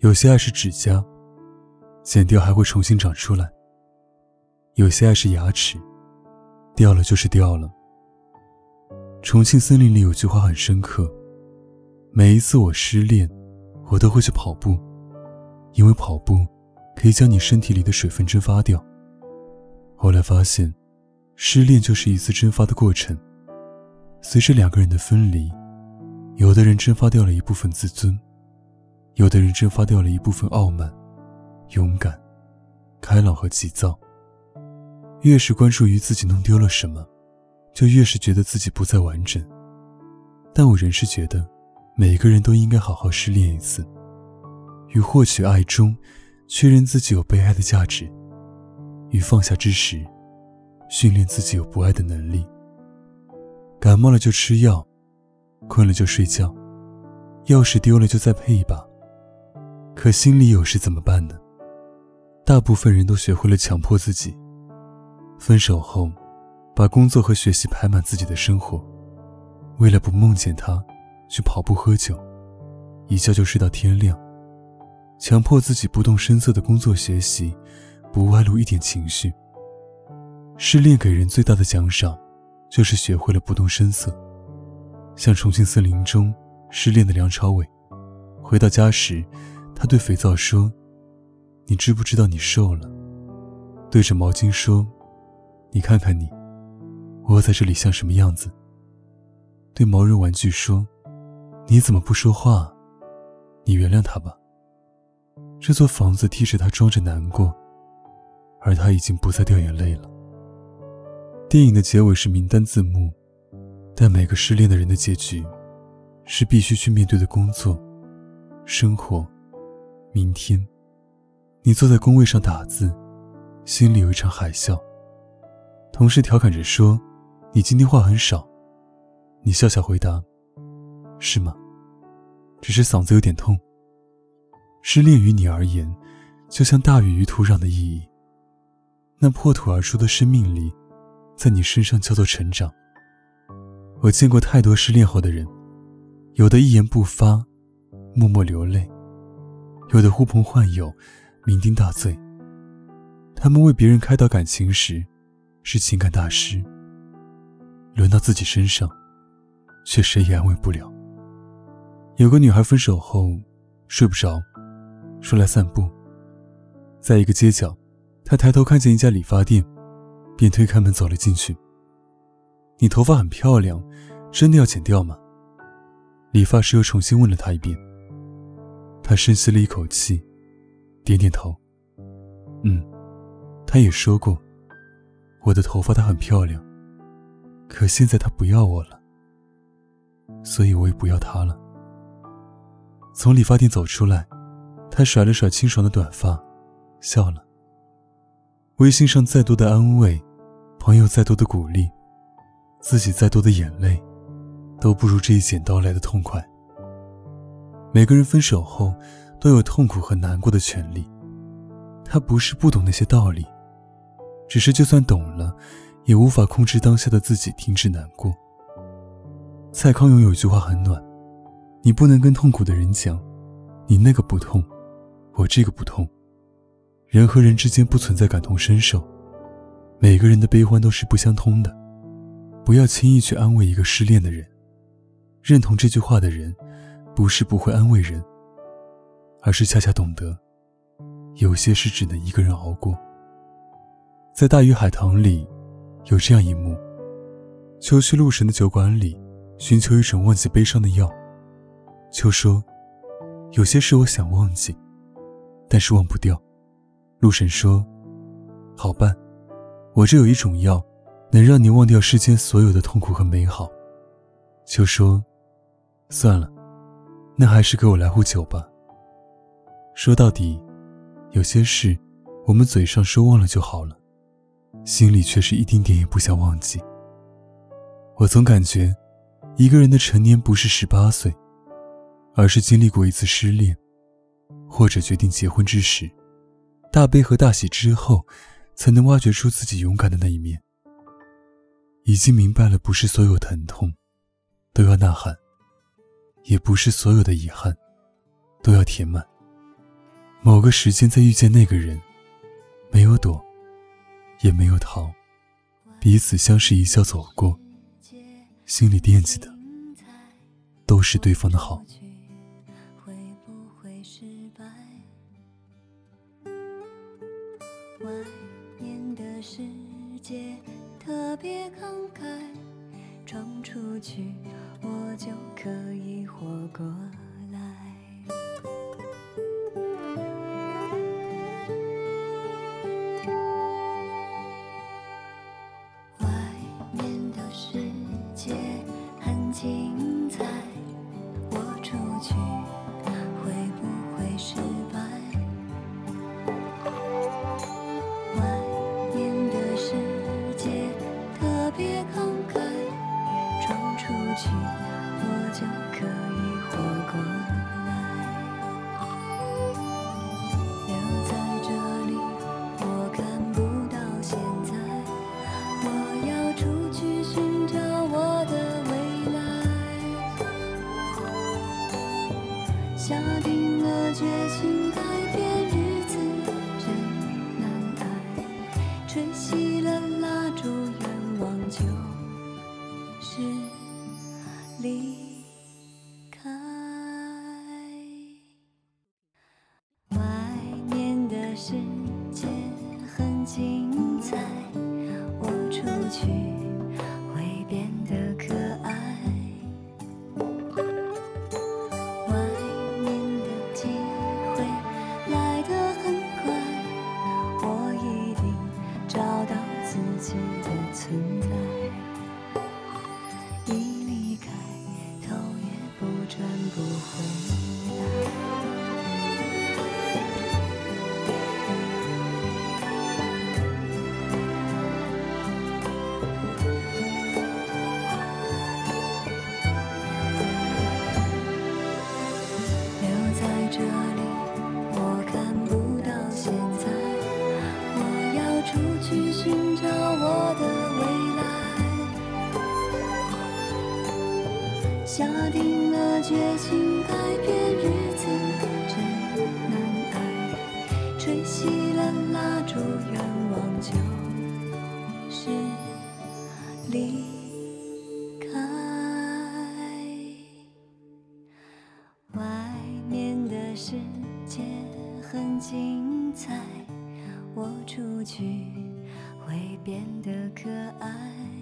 有些爱是指甲，剪掉还会重新长出来；有些爱是牙齿，掉了就是掉了。重庆森林里有句话很深刻：每一次我失恋，我都会去跑步，因为跑步可以将你身体里的水分蒸发掉。后来发现，失恋就是一次蒸发的过程。随着两个人的分离，有的人蒸发掉了一部分自尊，有的人蒸发掉了一部分傲慢、勇敢、开朗和急躁。越是关注于自己弄丢了什么，就越是觉得自己不再完整。但我仍是觉得，每个人都应该好好失恋一次，于获取爱中，确认自己有被爱的价值。与放下之时，训练自己有不爱的能力。感冒了就吃药，困了就睡觉，钥匙丢了就再配一把。可心里有事怎么办呢？大部分人都学会了强迫自己。分手后，把工作和学习排满自己的生活，为了不梦见他，去跑步喝酒，一觉就睡到天亮，强迫自己不动声色的工作学习。不外露一点情绪。失恋给人最大的奖赏，就是学会了不动声色。像重庆森林中失恋的梁朝伟，回到家时，他对肥皂说：“你知不知道你瘦了？”对着毛巾说：“你看看你，窝在这里像什么样子？”对毛绒玩具说：“你怎么不说话？你原谅他吧。”这座房子替着他装着难过。而他已经不再掉眼泪了。电影的结尾是名单字幕，但每个失恋的人的结局，是必须去面对的工作、生活、明天。你坐在工位上打字，心里有一场海啸。同事调侃着说：“你今天话很少。”你笑笑回答：“是吗？只是嗓子有点痛。”失恋于你而言，就像大雨于土壤的意义。那破土而出的生命力，在你身上叫做成长。我见过太多失恋后的人，有的一言不发，默默流泪；有的呼朋唤友，酩酊大醉。他们为别人开导感情时，是情感大师；轮到自己身上，却谁也安慰不了。有个女孩分手后，睡不着，出来散步，在一个街角。他抬头看见一家理发店，便推开门走了进去。你头发很漂亮，真的要剪掉吗？理发师又重新问了他一遍。他深吸了一口气，点点头。嗯，他也说过，我的头发它很漂亮，可现在她不要我了，所以我也不要他了。从理发店走出来，他甩了甩清爽的短发，笑了。微信上再多的安慰，朋友再多的鼓励，自己再多的眼泪，都不如这一剪刀来的痛快。每个人分手后都有痛苦和难过的权利，他不是不懂那些道理，只是就算懂了，也无法控制当下的自己停止难过。蔡康永有一句话很暖：你不能跟痛苦的人讲，你那个不痛，我这个不痛。人和人之间不存在感同身受，每个人的悲欢都是不相通的。不要轻易去安慰一个失恋的人。认同这句话的人，不是不会安慰人，而是恰恰懂得，有些事只能一个人熬过。在《大鱼海棠》里，有这样一幕：秋去鹿神的酒馆里，寻求一种忘记悲伤的药。秋说：“有些事我想忘记，但是忘不掉。”陆神说：“好办，我这有一种药，能让你忘掉世间所有的痛苦和美好，秋说算了，那还是给我来壶酒吧。说到底，有些事我们嘴上说忘了就好了，心里却是一丁点也不想忘记。我总感觉，一个人的成年不是十八岁，而是经历过一次失恋，或者决定结婚之时，大悲和大喜之后，才能挖掘出自己勇敢的那一面。已经明白了，不是所有疼痛都要呐喊，也不是所有的遗憾都要填满。某个时间再遇见那个人，没有躲，也没有逃，彼此相视一笑走过，心里惦记的都是对方的好。转不回来。定了决心改变日子真难挨吹熄了蜡烛愿望就是离开。外面的世界很精彩我出去会变得可爱。